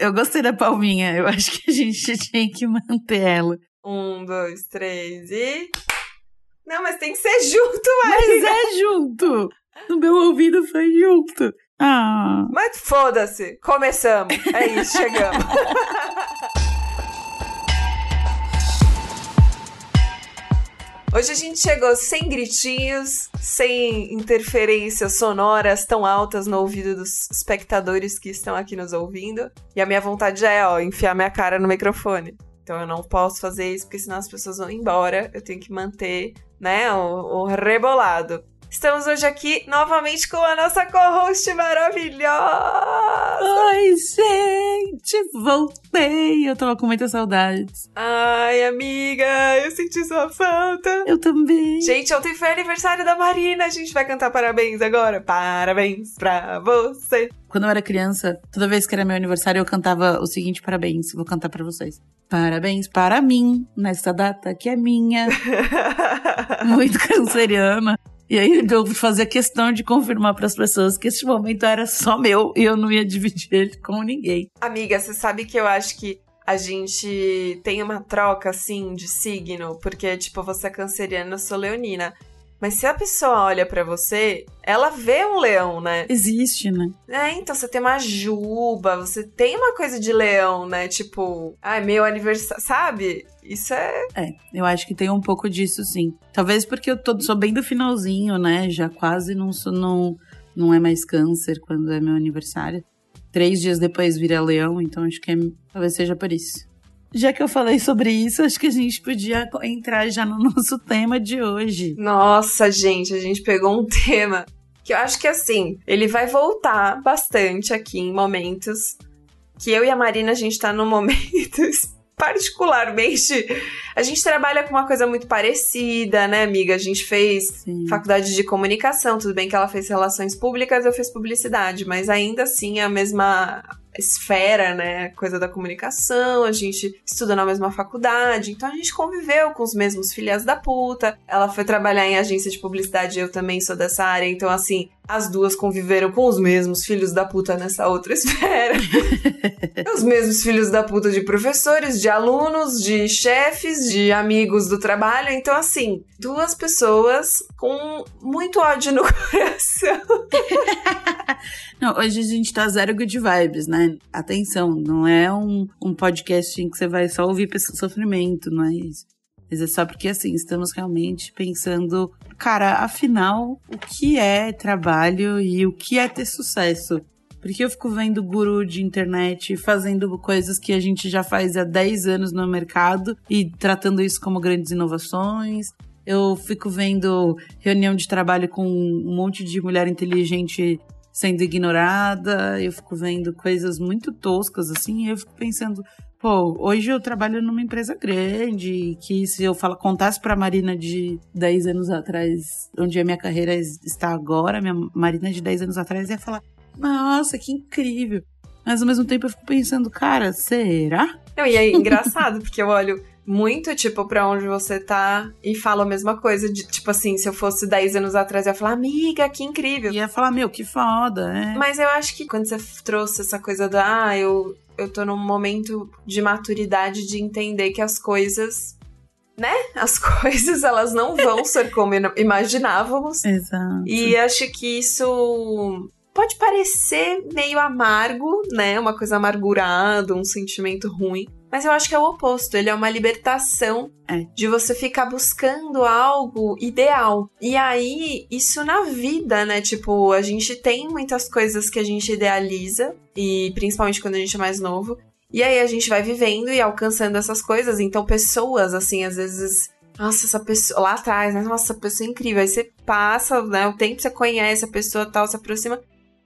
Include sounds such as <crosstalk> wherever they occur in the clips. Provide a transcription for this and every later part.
Eu gostei da palminha. Eu acho que a gente <laughs> tinha que manter ela. Um, dois, três e. Não, mas tem que ser junto, Mas Marina. é junto. No meu ouvido foi junto. Ah. Mas foda-se. Começamos. É isso, chegamos. <laughs> Hoje a gente chegou sem gritinhos, sem interferências sonoras tão altas no ouvido dos espectadores que estão aqui nos ouvindo. E a minha vontade já é, ó, enfiar minha cara no microfone. Então eu não posso fazer isso, porque senão as pessoas vão embora. Eu tenho que manter, né, o, o rebolado. Estamos hoje aqui novamente com a nossa co-host maravilhosa. Oi, gente! Voltei! Eu tava com muitas saudades. Ai, amiga, eu senti sua falta. Eu também. Gente, ontem foi aniversário da Marina. A gente vai cantar parabéns agora. Parabéns pra você. Quando eu era criança, toda vez que era meu aniversário, eu cantava o seguinte parabéns. Vou cantar pra vocês. Parabéns para mim, nesta data que é minha. <laughs> Muito canceriana. E aí eu fazia questão de confirmar para as pessoas que esse momento era só meu e eu não ia dividir ele com ninguém. Amiga, você sabe que eu acho que a gente tem uma troca assim de signo, porque tipo, você é canceriana, eu sou leonina. Mas se a pessoa olha pra você, ela vê um leão, né? Existe, né? É, então você tem uma juba, você tem uma coisa de leão, né? Tipo, ai, meu aniversário, sabe? Isso é. É, eu acho que tem um pouco disso, sim. Talvez porque eu tô, sou bem do finalzinho, né? Já quase não sou, não, não é mais câncer quando é meu aniversário. Três dias depois vira leão, então acho que é, talvez seja por isso. Já que eu falei sobre isso, acho que a gente podia entrar já no <laughs> nosso tema de hoje. Nossa, gente, a gente pegou um <laughs> tema que eu acho que assim, ele vai voltar bastante aqui em momentos que eu e a Marina a gente tá num <laughs> momento particularmente, a gente trabalha com uma coisa muito parecida, né, amiga? A gente fez Sim. faculdade de comunicação, tudo bem que ela fez relações públicas, eu fiz publicidade, mas ainda assim é a mesma esfera, né, coisa da comunicação, a gente estuda na mesma faculdade, então a gente conviveu com os mesmos filhas da puta. Ela foi trabalhar em agência de publicidade, eu também sou dessa área, então assim, as duas conviveram com os mesmos filhos da puta nessa outra <laughs> esfera. os mesmos filhos da puta de professores, de alunos, de chefes, de amigos do trabalho, então assim, duas pessoas com muito ódio no <laughs> coração. <laughs> Não, hoje a gente tá zero good vibes, né? Atenção, não é um, um podcast em que você vai só ouvir sofrimento, não é isso. Mas é só porque, assim, estamos realmente pensando, cara, afinal, o que é trabalho e o que é ter sucesso? Porque eu fico vendo guru de internet fazendo coisas que a gente já faz há 10 anos no mercado e tratando isso como grandes inovações. Eu fico vendo reunião de trabalho com um monte de mulher inteligente sendo ignorada, eu fico vendo coisas muito toscas assim, e eu fico pensando, pô, hoje eu trabalho numa empresa grande, que se eu fala, contasse pra Marina de 10 anos atrás, onde a minha carreira es- está agora, minha Marina de 10 anos atrás ia falar, nossa, que incrível. Mas ao mesmo tempo eu fico pensando, cara, será? Não, e é engraçado, porque eu olho muito, tipo, pra onde você tá e falo a mesma coisa. De, tipo assim, se eu fosse 10 anos atrás, eu ia falar, amiga, que incrível. E ia falar, meu, que foda, é. Mas eu acho que quando você trouxe essa coisa da, ah, eu, eu tô num momento de maturidade de entender que as coisas, né? As <laughs> coisas, elas não vão ser como imaginávamos. Exato. E acho que isso pode parecer meio amargo, né? Uma coisa amargurada, um sentimento ruim. Mas eu acho que é o oposto. Ele é uma libertação É. de você ficar buscando algo ideal. E aí, isso na vida, né? Tipo, a gente tem muitas coisas que a gente idealiza, e principalmente quando a gente é mais novo. E aí a gente vai vivendo e alcançando essas coisas. Então, pessoas, assim, às vezes nossa, essa pessoa. Lá atrás, né? Nossa, essa pessoa é incrível. Aí você passa, né? O tempo você conhece a pessoa tal, se aproxima.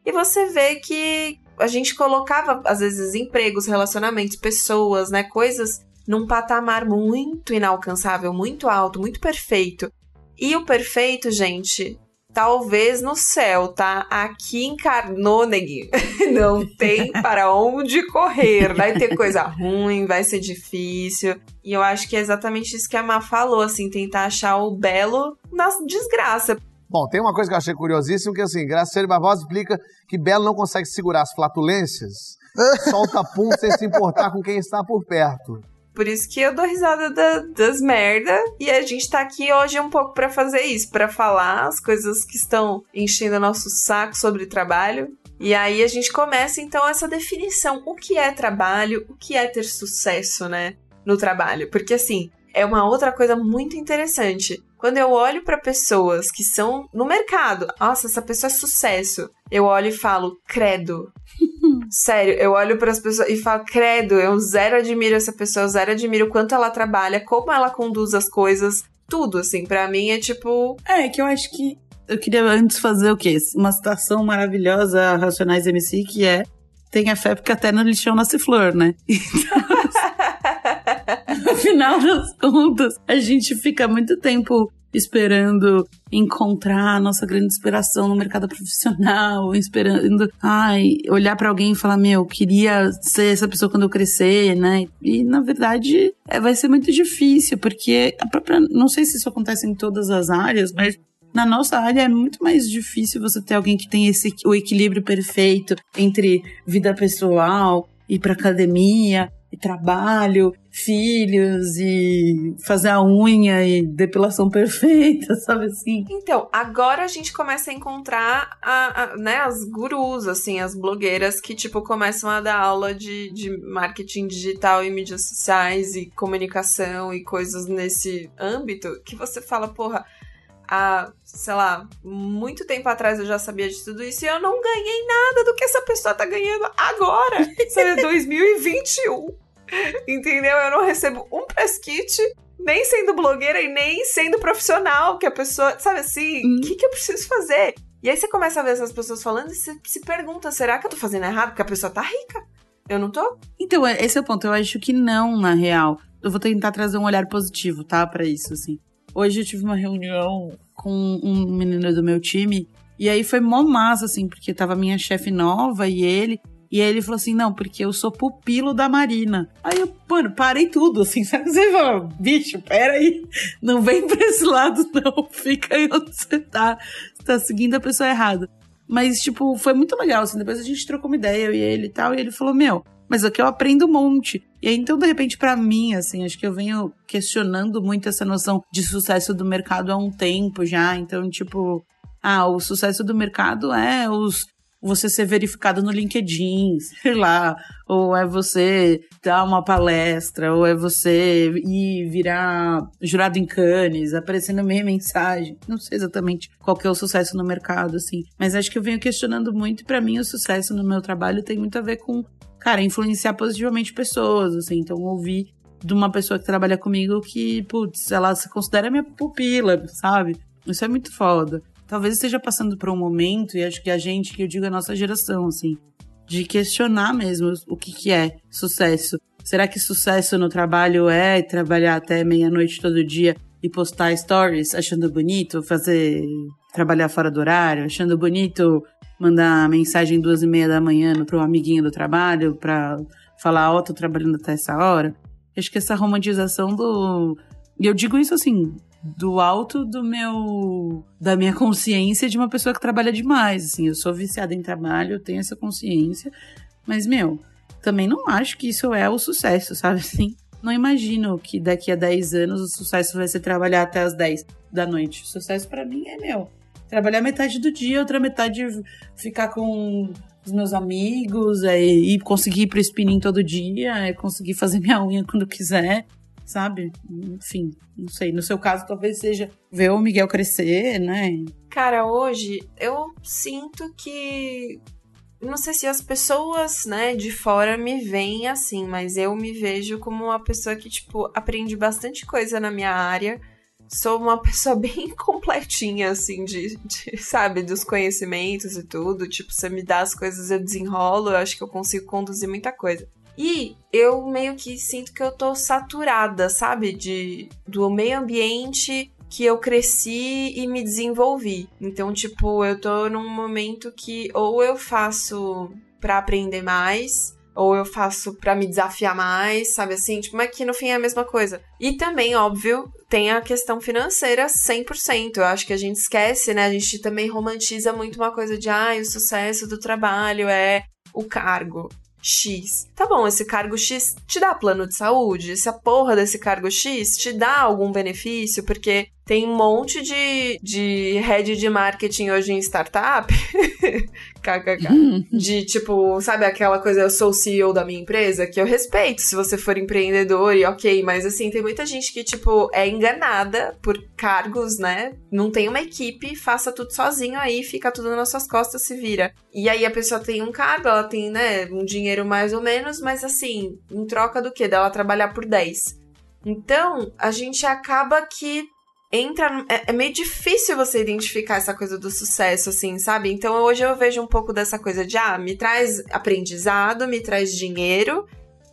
E você vê que a gente colocava, às vezes, empregos, relacionamentos, pessoas, né? Coisas num patamar muito inalcançável, muito alto, muito perfeito. E o perfeito, gente, talvez no céu, tá? Aqui encarnou, neguinho. <laughs> Não tem para onde correr. Vai ter coisa ruim, vai ser difícil. E eu acho que é exatamente isso que a Má falou, assim, tentar achar o belo na desgraça. Bom, tem uma coisa que eu achei curiosíssima, que assim, Graciela Barbosa explica que Belo não consegue segurar as flatulências <laughs> solta pum sem se importar com quem está por perto. Por isso que eu dou risada da, das merda. E a gente tá aqui hoje um pouco para fazer isso, para falar as coisas que estão enchendo nosso saco sobre trabalho. E aí a gente começa então essa definição. O que é trabalho? O que é ter sucesso, né? No trabalho. Porque assim, é uma outra coisa muito interessante. Quando eu olho para pessoas que são no mercado, nossa, essa pessoa é sucesso. Eu olho e falo, credo. <laughs> Sério, eu olho para as pessoas e falo, credo, eu zero admiro essa pessoa, zero admiro o quanto ela trabalha, como ela conduz as coisas, tudo, assim, para mim é tipo. É, que eu acho que eu queria antes fazer o quê? Uma citação maravilhosa Racionais MC, que é tenha fé porque até no lixão nasce flor, né? <laughs> Então, no final das contas, a gente fica muito tempo esperando encontrar a nossa grande inspiração no mercado profissional, esperando, ai, olhar para alguém e falar, meu, queria ser essa pessoa quando eu crescer, né? E na verdade, é, vai ser muito difícil, porque a própria, não sei se isso acontece em todas as áreas, mas na nossa área é muito mais difícil você ter alguém que tem esse o equilíbrio perfeito entre vida pessoal e para academia e trabalho, filhos e fazer a unha e depilação <laughs> perfeita, sabe assim? Então, agora a gente começa a encontrar a, a, né, as gurus, assim, as blogueiras que, tipo, começam a dar aula de, de marketing digital e mídias sociais e comunicação e coisas nesse âmbito que você fala, porra, há, sei lá, muito tempo atrás eu já sabia de tudo isso e eu não ganhei nada do que essa pessoa tá ganhando agora. <laughs> Sabe, 2021. Entendeu? Eu não recebo um press kit, nem sendo blogueira e nem sendo profissional, que a pessoa, sabe assim, o hum. que, que eu preciso fazer? E aí você começa a ver essas pessoas falando e você se pergunta, será que eu tô fazendo errado? Porque a pessoa tá rica. Eu não tô? Então, é, esse é o ponto. Eu acho que não, na real. Eu vou tentar trazer um olhar positivo, tá? para isso, assim. Hoje eu tive uma reunião com um menino do meu time. E aí foi mó massa, assim, porque tava minha chefe nova e ele. E aí ele falou assim: não, porque eu sou pupilo da Marina. Aí eu, mano, parei tudo, assim, <laughs> sabe? Você fala, bicho, peraí, não vem pra esse lado, não. <laughs> Fica aí onde você tá. Você tá seguindo a pessoa errada. Mas, tipo, foi muito legal, assim. Depois a gente trocou uma ideia, eu e ele e tal. E ele falou: Meu, mas aqui eu aprendo um monte. E aí, então, de repente, para mim, assim, acho que eu venho questionando muito essa noção de sucesso do mercado há um tempo já. Então, tipo, ah, o sucesso do mercado é os você ser verificado no LinkedIn, sei lá, ou é você dar uma palestra, ou é você ir virar jurado em Cannes, aparecer na minha <laughs> mensagem. Não sei exatamente qual que é o sucesso no mercado, assim. Mas acho que eu venho questionando muito e para mim o sucesso no meu trabalho tem muito a ver com, cara, influenciar positivamente pessoas, assim. Então ouvir de uma pessoa que trabalha comigo que, putz, ela se considera minha pupila, sabe? Isso é muito foda talvez esteja passando por um momento, e acho que a gente, que eu digo a nossa geração, assim, de questionar mesmo o que, que é sucesso. Será que sucesso no trabalho é trabalhar até meia-noite todo dia e postar stories achando bonito, fazer trabalhar fora do horário, achando bonito mandar mensagem duas e meia da manhã para um amiguinho do trabalho para falar, ó, oh, tô trabalhando até essa hora. Acho que essa romantização do. E eu digo isso assim, do alto do meu da minha consciência de uma pessoa que trabalha demais, assim, eu sou viciada em trabalho, eu tenho essa consciência, mas meu, também não acho que isso é o sucesso, sabe assim? Não imagino que daqui a 10 anos o sucesso vai ser trabalhar até as 10 da noite. O sucesso para mim é meu. Trabalhar metade do dia, outra metade ficar com os meus amigos, é, e conseguir ir pro spinning todo dia, é conseguir fazer minha unha quando quiser sabe? Enfim, não sei. No seu caso, talvez seja ver o Miguel crescer, né? Cara, hoje eu sinto que. Não sei se as pessoas, né, de fora me veem assim, mas eu me vejo como uma pessoa que, tipo, aprende bastante coisa na minha área. Sou uma <laughs> pessoa bem completinha, assim, de, de, sabe, dos conhecimentos e tudo. Tipo, você me dá as coisas, eu desenrolo, eu acho que eu consigo conduzir muita coisa. E eu meio que sinto que eu tô saturada, sabe? De, do meio ambiente que eu cresci e me desenvolvi. Então, tipo, eu tô num momento que ou eu faço para aprender mais, ou eu faço para me desafiar mais, sabe assim? Tipo, mas que no fim é a mesma coisa. E também, óbvio, tem a questão financeira 100%. Eu acho que a gente esquece, né? A gente também romantiza muito uma coisa de, ah, o sucesso do trabalho é o cargo. X. Tá bom, esse cargo X te dá plano de saúde? Essa porra desse cargo X te dá algum benefício? Porque tem um monte de, de head de marketing hoje em startup. <laughs> KKK. Uhum. de tipo, sabe aquela coisa, eu sou o CEO da minha empresa, que eu respeito se você for empreendedor e ok, mas assim, tem muita gente que, tipo, é enganada por cargos, né? Não tem uma equipe, faça tudo sozinho aí, fica tudo nas suas costas, se vira. E aí a pessoa tem um cargo, ela tem, né, um dinheiro mais ou menos, mas assim, em troca do quê? Dela trabalhar por 10. Então, a gente acaba que entra. É, é, meio difícil você identificar essa coisa do sucesso, assim, sabe? Então hoje eu vejo um pouco dessa coisa de, ah, me traz aprendizado, me traz dinheiro.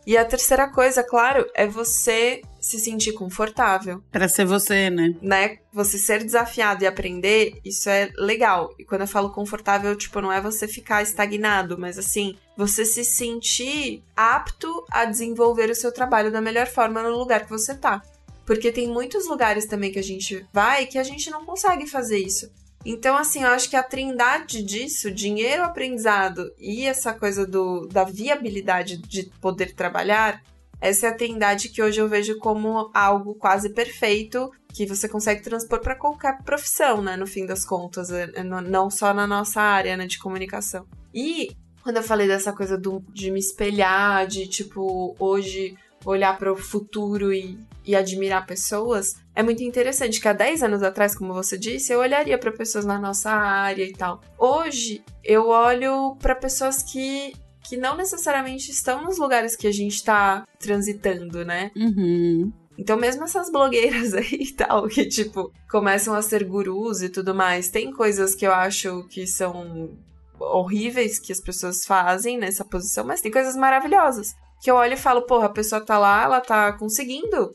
E a terceira coisa, claro, é você se sentir confortável. Para ser você, né? Né? Você ser desafiado e aprender, isso é legal. E quando eu falo confortável, tipo, não é você ficar estagnado, mas assim, você se sentir apto a desenvolver o seu trabalho da melhor forma no lugar que você tá. Porque tem muitos lugares também que a gente vai que a gente não consegue fazer isso. Então, assim, eu acho que a trindade disso, dinheiro, aprendizado e essa coisa do, da viabilidade de poder trabalhar, essa é a trindade que hoje eu vejo como algo quase perfeito que você consegue transpor para qualquer profissão, né? No fim das contas, é, é, não só na nossa área né, de comunicação. E quando eu falei dessa coisa do, de me espelhar, de tipo, hoje olhar para o futuro e, e admirar pessoas, é muito interessante que há 10 anos atrás, como você disse, eu olharia para pessoas na nossa área e tal. Hoje, eu olho para pessoas que que não necessariamente estão nos lugares que a gente está transitando, né? Uhum. Então, mesmo essas blogueiras <laughs> aí e tal, que, tipo, começam a ser gurus e tudo mais, tem coisas que eu acho que são horríveis que as pessoas fazem nessa posição, mas tem coisas maravilhosas que eu olho e falo, porra, a pessoa tá lá, ela tá conseguindo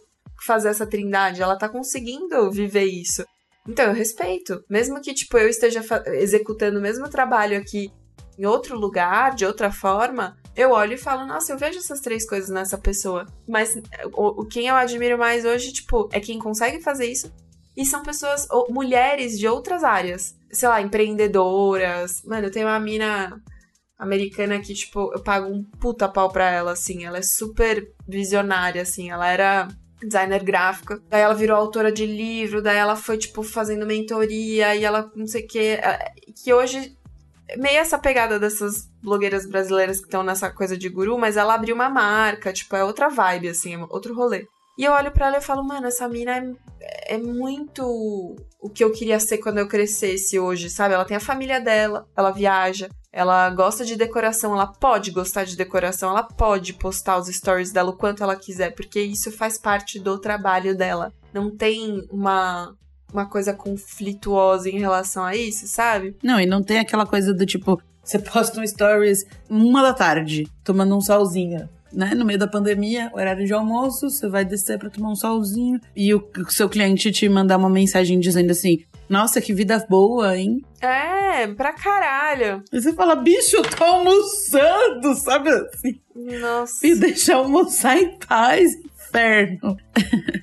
fazer essa trindade, ela tá conseguindo viver isso. Então eu respeito. Mesmo que, tipo, eu esteja executando o mesmo trabalho aqui em outro lugar, de outra forma, eu olho e falo, nossa, eu vejo essas três coisas nessa pessoa. Mas o, o quem eu admiro mais hoje, tipo, é quem consegue fazer isso. E são pessoas, ou, mulheres de outras áreas. Sei lá, empreendedoras. Mano, eu tenho uma mina americana que, tipo, eu pago um puta pau pra ela, assim. Ela é super visionária, assim. Ela era designer gráfica. Daí ela virou autora de livro, daí ela foi, tipo, fazendo mentoria e ela não sei o quê. Que hoje. Meio essa pegada dessas blogueiras brasileiras que estão nessa coisa de guru, mas ela abriu uma marca, tipo, é outra vibe, assim, é outro rolê. E eu olho para ela e falo, mano, essa mina é, é muito o que eu queria ser quando eu crescesse hoje, sabe? Ela tem a família dela, ela viaja, ela gosta de decoração, ela pode gostar de decoração, ela pode postar os stories dela o quanto ela quiser, porque isso faz parte do trabalho dela. Não tem uma uma coisa conflituosa em relação a isso, sabe? Não, e não tem aquela coisa do tipo, você posta um stories uma da tarde, tomando um solzinho né, no meio da pandemia, horário de almoço, você vai descer para tomar um solzinho e o, seu cliente te mandar uma mensagem dizendo assim: Nossa, que vida boa, hein? É, pra caralho. E você fala, bicho, eu tô almoçando, sabe assim? Nossa. E deixa almoçar em paz, inferno.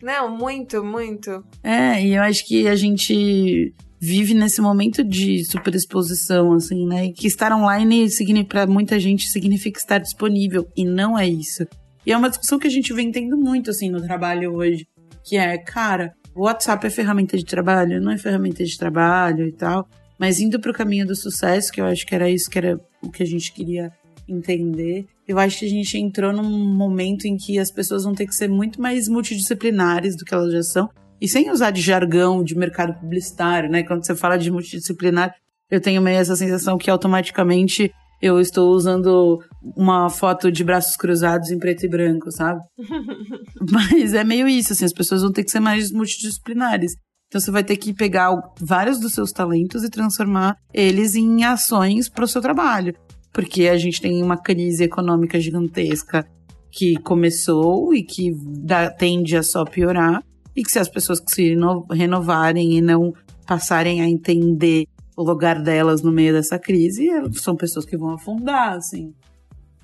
Não, muito, muito. É, e eu acho que a gente vive nesse momento de superexposição, assim, né? E que estar online para muita gente significa estar disponível. E não é isso. E é uma discussão que a gente vem tendo muito, assim, no trabalho hoje. Que é, cara, WhatsApp é ferramenta de trabalho? Não é ferramenta de trabalho e tal. Mas indo para o caminho do sucesso, que eu acho que era isso que era o que a gente queria entender. Eu acho que a gente entrou num momento em que as pessoas vão ter que ser muito mais multidisciplinares do que elas já são. E sem usar de jargão de mercado publicitário, né? Quando você fala de multidisciplinar, eu tenho meio essa sensação que automaticamente eu estou usando uma foto de braços cruzados em preto e branco, sabe? <laughs> Mas é meio isso, assim, as pessoas vão ter que ser mais multidisciplinares. Então você vai ter que pegar vários dos seus talentos e transformar eles em ações para o seu trabalho. Porque a gente tem uma crise econômica gigantesca que começou e que dá, tende a só piorar e que se as pessoas que se renovarem e não passarem a entender o lugar delas no meio dessa crise, são pessoas que vão afundar, assim.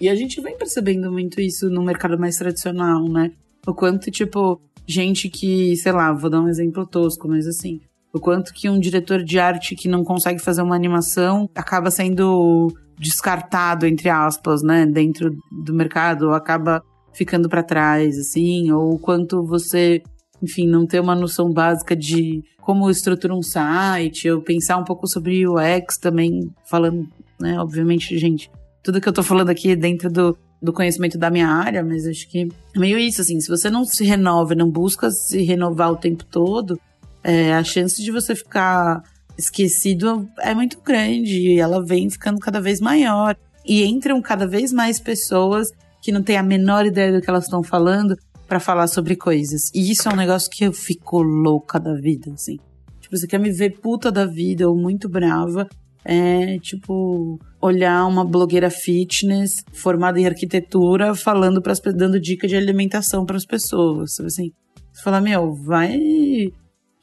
E a gente vem percebendo muito isso no mercado mais tradicional, né? O quanto, tipo, gente que, sei lá, vou dar um exemplo tosco, mas assim, o quanto que um diretor de arte que não consegue fazer uma animação acaba sendo descartado, entre aspas, né, dentro do mercado, ou acaba ficando para trás, assim, ou quanto você, enfim, não ter uma noção básica de como estrutura um site, ou pensar um pouco sobre UX também, falando, né, obviamente, gente, tudo que eu tô falando aqui é dentro do, do conhecimento da minha área, mas acho que é meio isso, assim, se você não se renova, não busca se renovar o tempo todo, é, a chance de você ficar esquecido é muito grande e ela vem ficando cada vez maior. E entram cada vez mais pessoas que não têm a menor ideia do que elas estão falando para falar sobre coisas. E isso é um negócio que eu fico louca da vida, assim. Tipo, você quer me ver puta da vida ou muito brava, é tipo olhar uma blogueira fitness formada em arquitetura falando para dando dica de alimentação para as pessoas, sabe assim? Você fala, meu, vai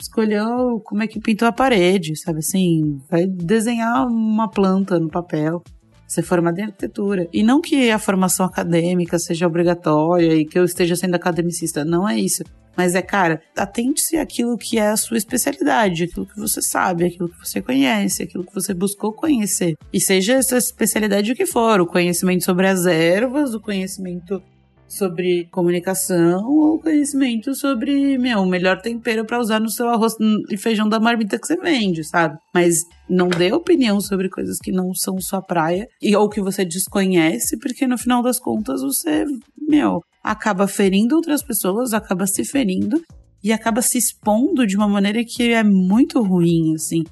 escolher como é que pintou a parede, sabe assim? Vai desenhar uma planta no papel, ser formado em arquitetura. E não que a formação acadêmica seja obrigatória e que eu esteja sendo academicista, não é isso. Mas é, cara, atente-se àquilo que é a sua especialidade, aquilo que você sabe, aquilo que você conhece, aquilo que você buscou conhecer. E seja essa especialidade o que for, o conhecimento sobre as ervas, o conhecimento sobre comunicação ou conhecimento sobre, meu, o melhor tempero para usar no seu arroz e feijão da marmita que você vende, sabe? Mas não dê opinião sobre coisas que não são sua praia e ou que você desconhece, porque no final das contas você, meu, acaba ferindo outras pessoas, acaba se ferindo e acaba se expondo de uma maneira que é muito ruim, assim.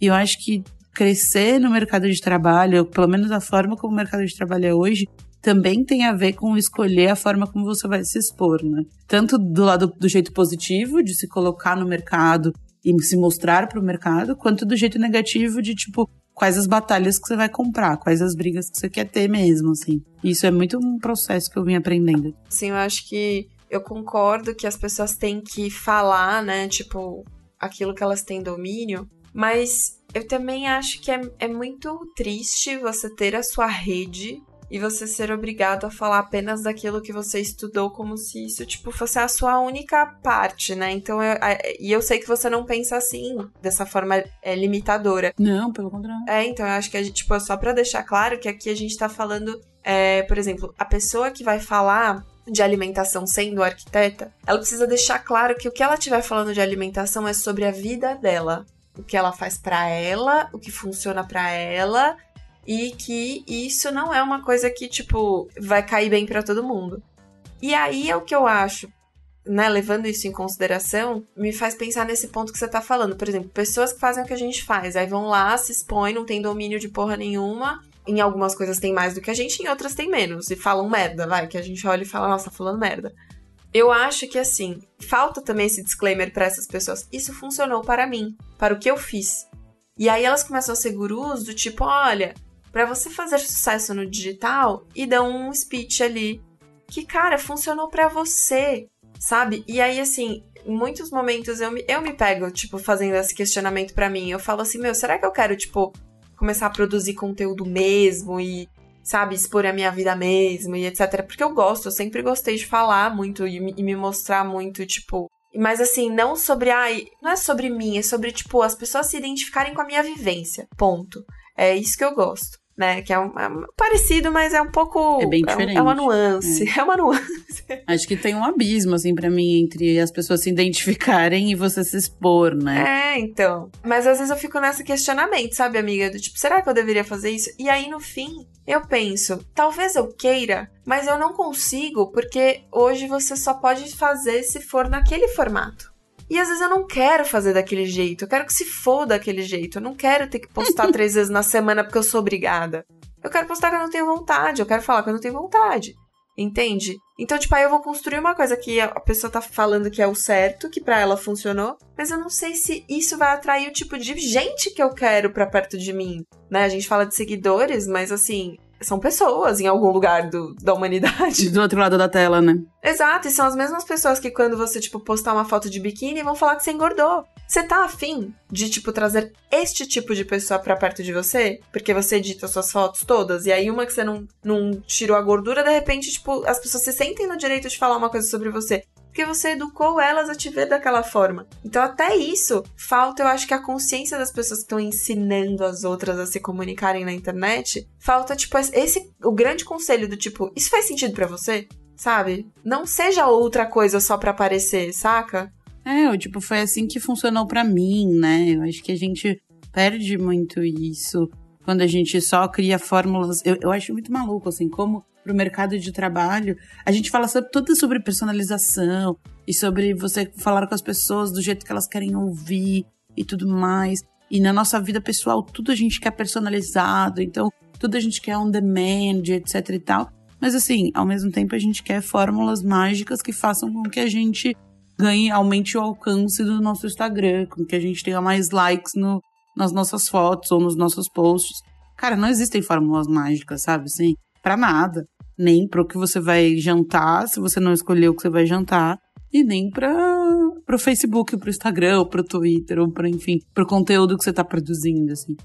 E eu acho que crescer no mercado de trabalho, pelo menos a forma como o mercado de trabalho é hoje, também tem a ver com escolher a forma como você vai se expor, né? Tanto do lado do jeito positivo, de se colocar no mercado e se mostrar para o mercado, quanto do jeito negativo de tipo quais as batalhas que você vai comprar, quais as brigas que você quer ter mesmo, assim. Isso é muito um processo que eu vim aprendendo. Sim, eu acho que eu concordo que as pessoas têm que falar, né, tipo, aquilo que elas têm domínio, mas eu também acho que é, é muito triste você ter a sua rede e você ser obrigado a falar apenas daquilo que você estudou como se isso tipo fosse a sua única parte, né? Então eu, e eu sei que você não pensa assim, dessa forma é, limitadora. Não, pelo contrário. É, então eu acho que a gente, tipo, só para deixar claro que aqui a gente tá falando, é, por exemplo, a pessoa que vai falar de alimentação sendo arquiteta, ela precisa deixar claro que o que ela estiver falando de alimentação é sobre a vida dela, o que ela faz para ela, o que funciona para ela e que isso não é uma coisa que, tipo, vai cair bem para todo mundo. E aí é o que eu acho, né, levando isso em consideração, me faz pensar nesse ponto que você tá falando. Por exemplo, pessoas que fazem o que a gente faz, aí vão lá, se expõem, não tem domínio de porra nenhuma. Em algumas coisas tem mais do que a gente, em outras tem menos. E falam merda, vai, que a gente olha e fala, nossa, tá falando merda. Eu acho que assim, falta também esse disclaimer para essas pessoas. Isso funcionou para mim, para o que eu fiz. E aí elas começam a ser gurus do tipo, olha, para você fazer sucesso no digital e dão um speech ali que, cara, funcionou para você, sabe? E aí, assim, em muitos momentos eu me, eu me pego, tipo, fazendo esse questionamento para mim. Eu falo assim, meu, será que eu quero, tipo, começar a produzir conteúdo mesmo e, sabe, expor a minha vida mesmo e etc. Porque eu gosto, eu sempre gostei de falar muito e, e me mostrar muito, tipo. Mas assim, não sobre, ai, não é sobre mim, é sobre, tipo, as pessoas se identificarem com a minha vivência. Ponto. É isso que eu gosto né? Que é, um, é um, parecido, mas é um pouco. É bem diferente. É, uma nuance. É. <laughs> é. uma nuance. Acho que tem um abismo, assim, para mim, entre as pessoas se identificarem e você se expor, né? É, então. Mas às vezes eu fico nesse questionamento, sabe, amiga? Do tipo, será que eu deveria fazer isso? E aí, no fim, eu penso, talvez eu queira, mas eu não consigo, porque hoje você só pode fazer se for naquele formato. E às vezes eu não quero fazer daquele jeito, eu quero que se for daquele jeito. Eu não quero ter que postar três vezes na semana porque eu sou obrigada. Eu quero postar quando eu tenho vontade, eu quero falar quando eu tenho vontade. Entende? Então, tipo, aí eu vou construir uma coisa que a pessoa tá falando que é o certo, que para ela funcionou, mas eu não sei se isso vai atrair o tipo de gente que eu quero para perto de mim, né? A gente fala de seguidores, mas assim, são pessoas em algum lugar do, da humanidade. Do outro lado da tela, né? Exato, e são as mesmas pessoas que quando você, tipo, postar uma foto de biquíni vão falar que você engordou. Você tá afim de, tipo, trazer este tipo de pessoa pra perto de você? Porque você edita suas fotos todas, e aí uma que você não, não tirou a gordura, de repente, tipo, as pessoas se sentem no direito de falar uma coisa sobre você. Porque você educou elas a te ver daquela forma. Então, até isso, falta, eu acho que a consciência das pessoas que estão ensinando as outras a se comunicarem na internet, falta, tipo, esse, o grande conselho do tipo, isso faz sentido para você? Sabe? Não seja outra coisa só para aparecer, saca? É, tipo, foi assim que funcionou para mim, né? Eu acho que a gente perde muito isso quando a gente só cria fórmulas. Eu, eu acho muito maluco, assim, como pro mercado de trabalho, a gente fala sobre, tudo sobre personalização e sobre você falar com as pessoas do jeito que elas querem ouvir e tudo mais. E na nossa vida pessoal, tudo a gente quer personalizado, então tudo a gente quer on demand, etc e tal. Mas assim, ao mesmo tempo a gente quer fórmulas mágicas que façam com que a gente ganhe, aumente o alcance do nosso Instagram, com que a gente tenha mais likes no, nas nossas fotos ou nos nossos posts. Cara, não existem fórmulas mágicas, sabe? Assim, para nada. Nem pro que você vai jantar, se você não escolheu o que você vai jantar. E nem para pro Facebook, pro Instagram, ou pro Twitter, ou para enfim, pro conteúdo que você tá produzindo, assim.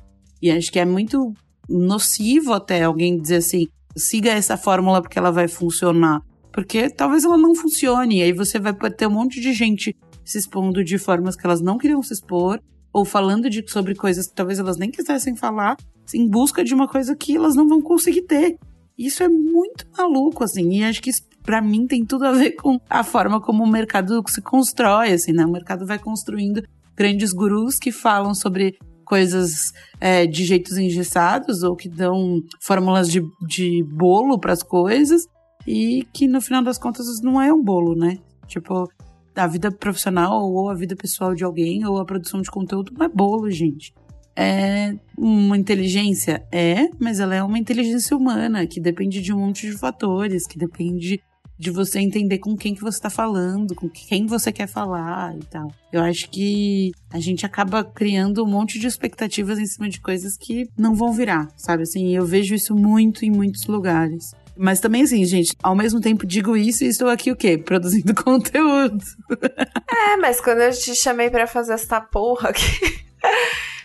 E acho que é muito nocivo até alguém dizer assim, siga essa fórmula porque ela vai funcionar. Porque talvez ela não funcione. E aí você vai ter um monte de gente se expondo de formas que elas não queriam se expor, ou falando de, sobre coisas que talvez elas nem quisessem falar, em busca de uma coisa que elas não vão conseguir ter. Isso é muito maluco, assim, e acho que isso, pra mim, tem tudo a ver com a forma como o mercado se constrói, assim, né? O mercado vai construindo grandes gurus que falam sobre coisas é, de jeitos engessados ou que dão fórmulas de, de bolo para as coisas e que no final das contas não é um bolo, né? Tipo, a vida profissional ou a vida pessoal de alguém ou a produção de conteúdo não é bolo, gente. É uma inteligência? É, mas ela é uma inteligência humana que depende de um monte de fatores, que depende de você entender com quem que você está falando, com quem você quer falar e tal. Eu acho que a gente acaba criando um monte de expectativas em cima de coisas que não vão virar, sabe? Assim, eu vejo isso muito em muitos lugares. Mas também, assim, gente, ao mesmo tempo digo isso e estou aqui o quê? Produzindo <laughs> conteúdo. é, mas quando eu te chamei para fazer essa porra aqui.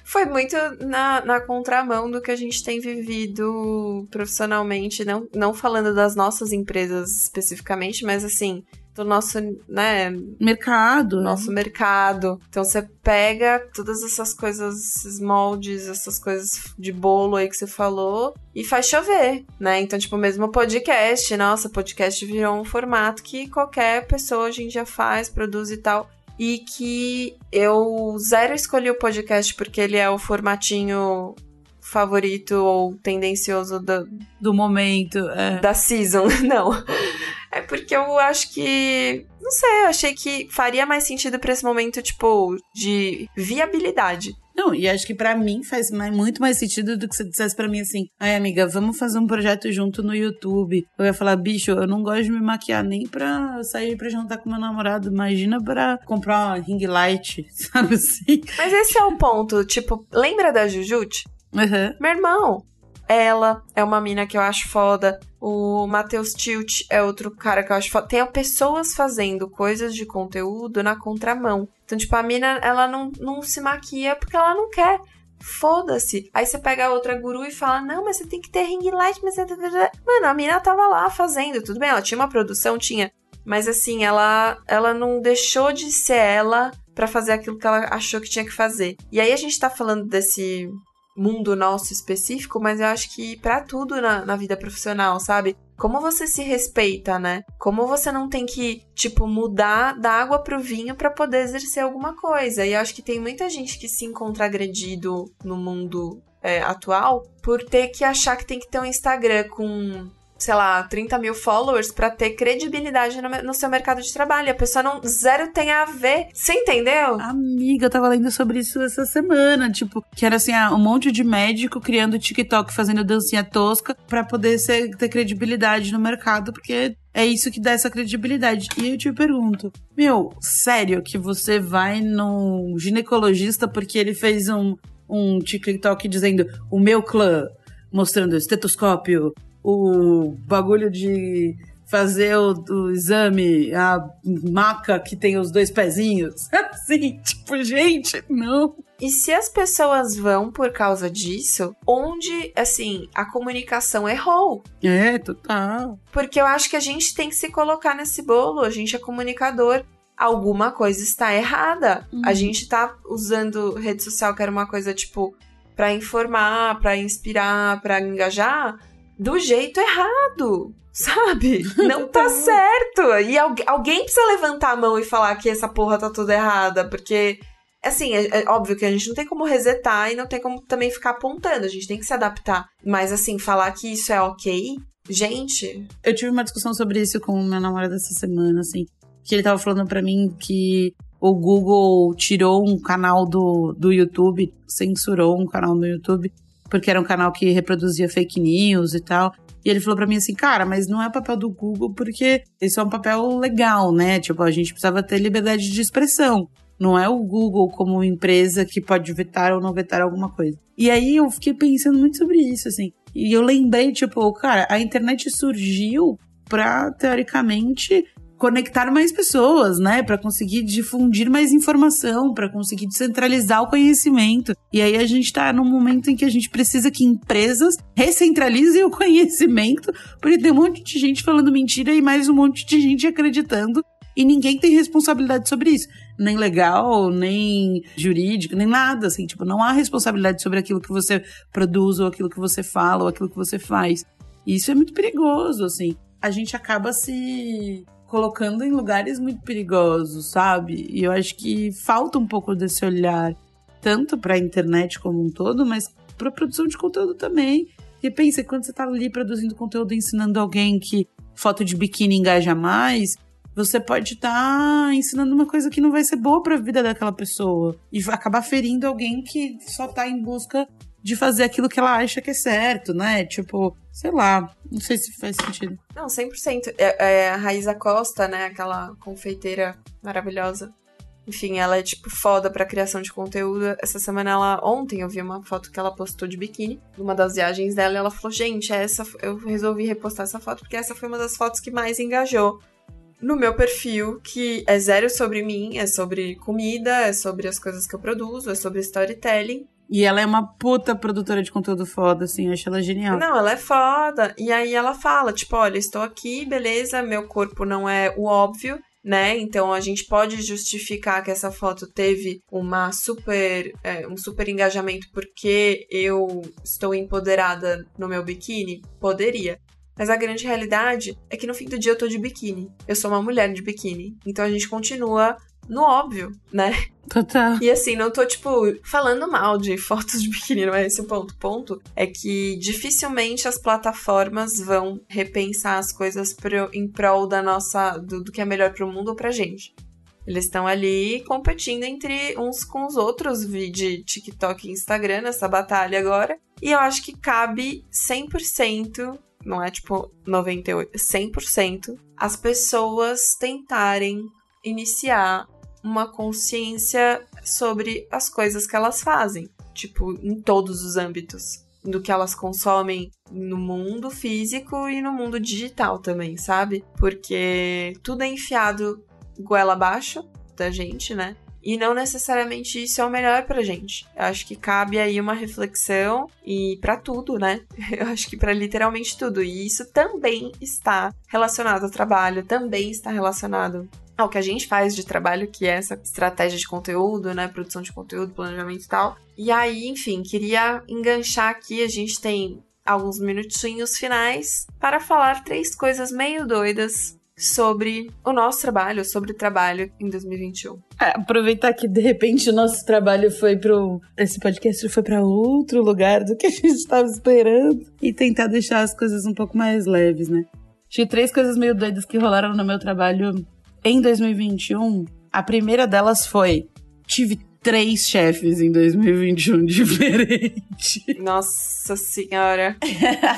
Foi muito na, na contramão do que a gente tem vivido profissionalmente, não, não falando das nossas empresas especificamente, mas assim, do nosso, né, mercado, nosso né? mercado. Então você pega todas essas coisas, esses moldes, essas coisas de bolo aí que você falou e faz chover, né? Então, tipo, mesmo podcast, nossa, podcast virou um formato que qualquer pessoa a gente já faz, produz e tal e que eu zero escolhi o podcast porque ele é o formatinho favorito ou tendencioso do, do momento, é. da season, <laughs> não. É porque eu acho que, não sei, eu achei que faria mais sentido para esse momento, tipo, de viabilidade. Não, e acho que para mim faz mais, muito mais sentido do que você dissesse para mim assim: ai, amiga, vamos fazer um projeto junto no YouTube. Eu ia falar, bicho, eu não gosto de me maquiar nem pra sair pra jantar com meu namorado. Imagina pra comprar uma ring light, <laughs> sabe assim? Mas esse é o ponto. Tipo, lembra da Jujute? Uhum. Meu irmão, ela é uma mina que eu acho foda. O Matheus Tilt é outro cara que eu acho foda. Tem pessoas fazendo coisas de conteúdo na contramão. Então, tipo, a mina, ela não, não se maquia porque ela não quer. Foda-se. Aí você pega a outra guru e fala: Não, mas você tem que ter ring light, mas você. Mano, a mina tava lá fazendo. Tudo bem, ela tinha uma produção, tinha. Mas assim, ela, ela não deixou de ser ela para fazer aquilo que ela achou que tinha que fazer. E aí a gente tá falando desse mundo nosso específico, mas eu acho que para tudo na, na vida profissional, sabe? Como você se respeita, né? Como você não tem que, tipo, mudar da água pro vinho para poder exercer alguma coisa. E eu acho que tem muita gente que se encontra agredido no mundo é, atual por ter que achar que tem que ter um Instagram com sei lá, 30 mil followers para ter credibilidade no, no, seu mercado de trabalho. A pessoa não zero tem a ver. Você entendeu? Amiga, eu tava lendo sobre isso essa semana. Tipo, que era assim, ah, um monte de médico criando TikTok, fazendo dancinha tosca para poder ser, ter credibilidade no mercado, porque é isso que dá essa credibilidade. E eu te pergunto, meu, sério que você vai no ginecologista porque ele fez um, um TikTok dizendo o meu clã, mostrando estetoscópio, o bagulho de fazer o, o, exame, a maca que tem os dois pezinhos. <laughs> Assim, tipo, gente, não. E se as pessoas vão por causa disso, onde, assim, a comunicação errou? É, total. Porque eu acho que a gente tem que se colocar nesse bolo, a gente é comunicador. Alguma coisa está errada. Uhum. A gente tá usando rede social, que era uma coisa tipo para informar, para inspirar, para engajar, do jeito errado. Sabe? Não tá certo. E algu alguém precisa levantar a mão e falar que essa porra tá toda errada, porque assim, é, é, óbvio que a gente não tem como resetar e não tem como também ficar apontando, a gente tem que se adaptar. Mas assim, falar que isso é ok, gente. Eu tive uma discussão sobre isso com o meu namorado essa semana, assim, que ele tava falando para mim que o Google tirou um canal do, do YouTube, censurou um canal no YouTube, porque era um canal que reproduzia fake news e tal. E ele falou para mim assim, cara, mas não é papel do Google porque isso é um papel legal, né? Tipo, a gente precisava ter liberdade de expressão. Não é o Google como empresa que pode vetar ou não vetar alguma coisa. E aí eu fiquei pensando muito sobre isso, assim. E eu lembrei, tipo, cara, a internet surgiu pra, teoricamente, conectar mais pessoas, né, para conseguir difundir mais informação, para conseguir descentralizar o conhecimento. E aí a gente tá num momento em que a gente precisa que empresas recentralizem o <laughs> conhecimento, porque tem um monte de gente falando mentira e mais um monte de gente acreditando e ninguém tem responsabilidade sobre isso. Nem legal, nem jurídica, nem nada, assim. Tipo, não há responsabilidade sobre aquilo que você produz, ou aquilo que você fala, ou aquilo que você faz. E isso é muito perigoso, assim. A gente acaba se colocando em lugares muito perigosos, sabe? E eu acho que falta um pouco desse olhar, tanto para a internet como um todo, mas para produção de conteúdo também. E pensa, quando você tá ali produzindo conteúdo ensinando alguém que foto de biquíni engaja mais, você pode estar tá ensinando uma coisa que não vai ser boa para a vida daquela pessoa e acabar ferindo alguém que só tá em busca de fazer aquilo que ela acha que é certo, né? Tipo, sei lá, não sei se faz sentido. Não, 100%. É, é a Raíza Costa, né? Aquela confeiteira maravilhosa. Enfim, ela é tipo foda pra criação de conteúdo. Essa semana ela. Ontem eu vi uma foto que ela postou de biquíni, numa das viagens dela, e ela falou: Gente, essa. Eu resolvi repostar essa foto porque essa foi uma das fotos que mais engajou no meu perfil, que é zero sobre mim, é sobre comida, é sobre as coisas que eu produzo, é sobre storytelling. E ela é uma puta produtora de conteúdo foda, assim, eu acho ela genial. Não, ela é foda. E aí ela fala, tipo, olha, estou aqui, beleza, meu corpo não é o óbvio, né? Então a gente pode justificar que essa foto teve uma super, é, um super engajamento porque eu estou empoderada no meu biquíni? Poderia. Mas a grande realidade é que no fim do dia eu tô de biquíni. Eu sou uma mulher de biquíni. Então a gente continua no óbvio, né? Total. E assim, não tô, tipo, falando mal de fotos de biquíni, não é esse o ponto. Ponto é que dificilmente as plataformas vão repensar as coisas pro, em prol da nossa. Do, do que é melhor pro mundo ou pra gente. Eles estão ali competindo entre uns com os outros de TikTok e Instagram nessa batalha agora. E eu acho que cabe 100%, não é tipo 98, 100%, as pessoas tentarem iniciar uma consciência sobre as coisas que elas fazem, tipo, em todos os âmbitos do que elas consomem no mundo físico e no mundo digital também, sabe? Porque tudo é enfiado goela abaixo da gente, né? E não necessariamente isso é o melhor pra gente. Eu acho que cabe aí uma reflexão e para tudo, né? <laughs> Eu acho que para literalmente tudo. E isso também está relacionado ao trabalho, também está relacionado ao que a gente faz de trabalho, que é essa estratégia de conteúdo, né? Produção de conteúdo, planejamento e tal. E aí, enfim, queria enganchar aqui, a gente tem alguns minutinhos finais para falar três coisas meio doidas sobre o nosso trabalho, sobre o trabalho em 2021. É, aproveitar que de repente o nosso trabalho foi pro. Esse podcast foi para outro lugar do que a gente estava esperando e tentar deixar as coisas um pouco mais leves, né? Tinha três coisas meio doidas que rolaram no meu trabalho em 2021, a primeira delas foi: tive três chefes em 2021 <laughs> diferentes. Nossa senhora.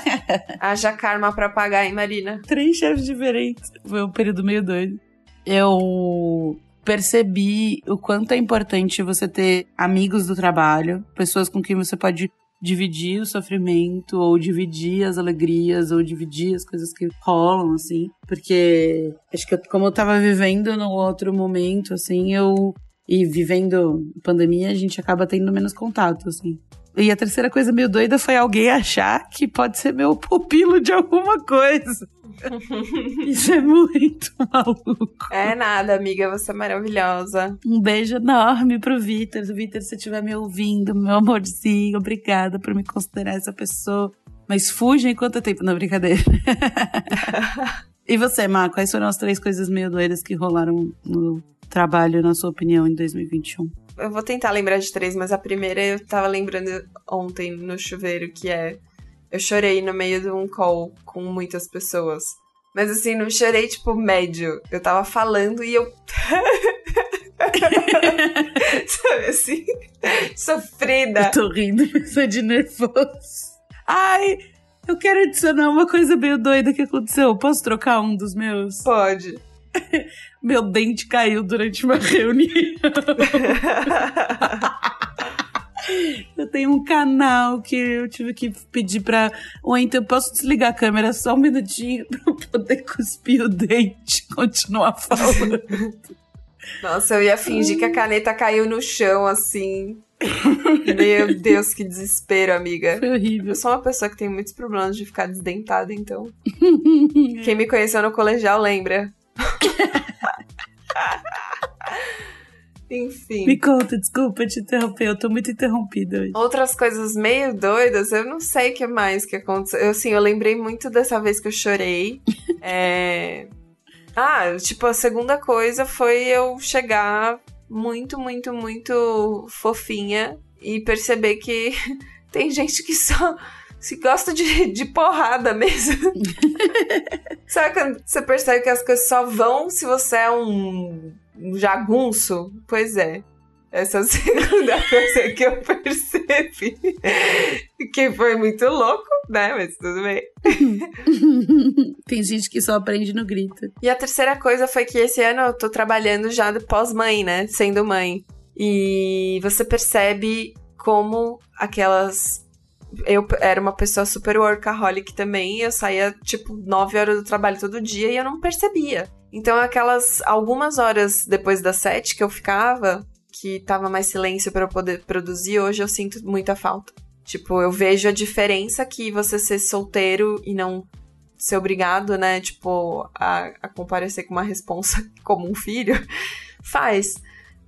<laughs> Haja karma pra pagar, hein, Marina? Três chefes diferentes. Foi um período meio doido. Eu percebi o quanto é importante você ter amigos do trabalho, pessoas com quem você pode dividir o sofrimento, ou dividir as alegrias, ou dividir as coisas que rolam, assim. Porque acho que eu, como eu tava vivendo num outro momento, assim, eu E vivendo pandemia, a gente acaba tendo menos contato, assim. E a terceira coisa meio doida foi alguém achar que pode ser meu pupilo de alguma coisa. <laughs> Isso é muito maluco. É nada, amiga, você é maravilhosa. Um beijo enorme pro Vitor. Vitor, se estiver me ouvindo, meu amorzinho, obrigada por me considerar essa pessoa. Mas fuja enquanto tempo, não, brincadeira. <laughs> e você, Má, quais foram as três coisas meio doidas que rolaram no trabalho, na sua opinião, em 2021? Eu vou tentar lembrar de três, mas a primeira eu tava lembrando ontem no chuveiro, que é. Eu chorei no meio de um call com muitas pessoas. Mas assim, não chorei tipo médio. Eu tava falando e eu. <laughs> Sabe assim? Sofrida. Eu tô rindo, <laughs> mas é de nervoso. Ai, eu quero adicionar uma coisa meio doida que aconteceu. Posso trocar um dos meus? Pode. <laughs> Meu dente caiu durante uma reunião. <laughs> eu tenho um canal que eu tive que pedir pra. Ou então posso desligar a câmera só um minutinho <laughs> pra eu poder cuspir o dente e continuar falando. <laughs> Nossa, eu ia fingir que a caneta caiu no chão assim. Meu Deus, que desespero, amiga. Foi horrível. Eu sou uma pessoa que tem muitos problemas de ficar desdentada, então. Quem me conheceu no colegial lembra. <laughs> Enfim. Me conta, desculpa te interromper, eu tô muito interrompida hoje. Outras coisas meio doidas, eu não sei o que mais que aconteceu. Eu, assim, eu lembrei muito dessa vez que eu chorei. <laughs> é... Ah, tipo, a segunda coisa foi eu chegar muito, muito, muito fofinha e perceber que <laughs> tem gente que só se gosta de, de porrada mesmo. <laughs> Sabe quando você percebe que as coisas só vão se você é um, um jagunço? Pois é. Essa é a <laughs> segunda coisa que eu percebi. que foi muito louco, né? Mas tudo bem. <laughs> Tem gente que só aprende no grito. E a terceira coisa foi que esse ano eu tô trabalhando já pós-mãe, né? Sendo mãe. E você percebe como aquelas eu era uma pessoa super workaholic também, eu saía tipo 9 horas do trabalho todo dia e eu não percebia. Então aquelas algumas horas depois das sete que eu ficava, que tava mais silêncio para eu poder produzir, hoje eu sinto muita falta. Tipo, eu vejo a diferença que você ser solteiro e não ser obrigado, né, tipo, a, a comparecer com uma responsa <laughs> como um filho, faz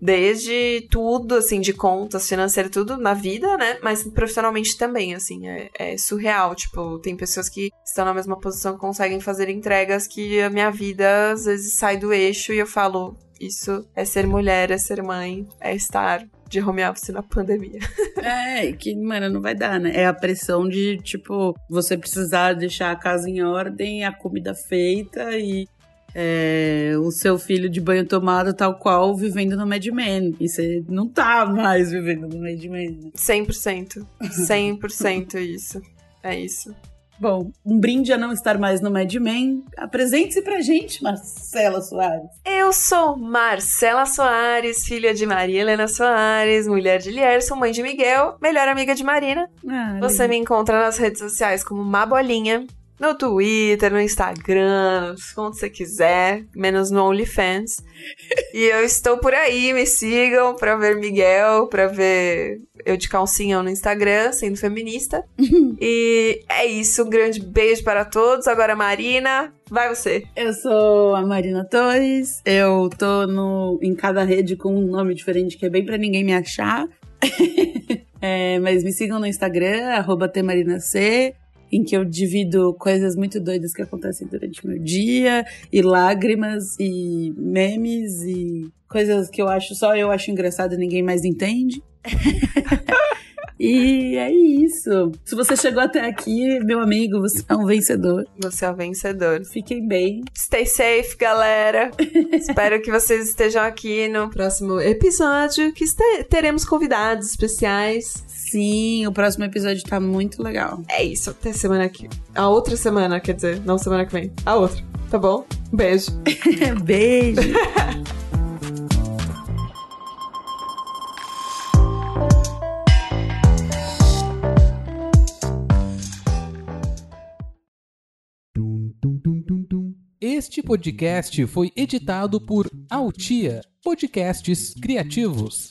desde tudo, assim, de contas, financeiro, tudo na vida, né? Mas profissionalmente também, assim, é, é, surreal. Tipo, tem pessoas que estão na mesma posição que conseguem fazer entregas que a minha vida às vezes sai do eixo e eu falo, isso é ser mulher, é ser mãe, é estar de home office na pandemia. <laughs> É, que, mano, não vai dar, né? É a pressão de, tipo, você precisar deixar a casa em ordem, a comida feita e é, o seu filho de banho tomado tal qual vivendo no Mad Men. E você não tá mais vivendo no Mad Men. Né? 100%. 100% isso. É isso. Bom, um brinde a não estar mais no Mad Men. Apresente-se pra gente, Marcela Soares. Eu sou Marcela Soares, filha de Maria Helena Soares, mulher de Lierson, mãe de Miguel, melhor amiga de Marina. Ah, Você me encontra nas redes sociais como Mabolinha, no Twitter, no Instagram, onde você quiser, menos no OnlyFans. e eu estou por aí, me sigam pra ver Miguel, pra ver eu de calcinha no Instagram, sendo feminista. <laughs> e é isso, um grande beijo para todos. Agora, Marina, vai você. Eu sou a Marina Torres. Eu tô no, em cada rede com um nome diferente que é bem pra ninguém me achar. <laughs> É, mas me sigam no Instagram, arroba tmarinac, em que eu divido coisas muito doidas que acontecem durante o meu dia, e lágrimas, e memes, e coisas que eu acho só eu acho engraçado e ninguém mais entende. <laughs> e é isso. Se você chegou até aqui, meu amigo, você é um vencedor. Você é o vencedor. Fiquem bem. Stay safe, galera. <laughs> Espero que vocês estejam aqui no próximo episódio, que teremos convidados especiais. Sim, o próximo episódio tá muito legal. É isso, até semana que. A outra semana, quer dizer, não semana que vem. A outra, tá bom? Um beijo. <laughs> Beijo. Este podcast foi editado por Altia, podcasts criativos.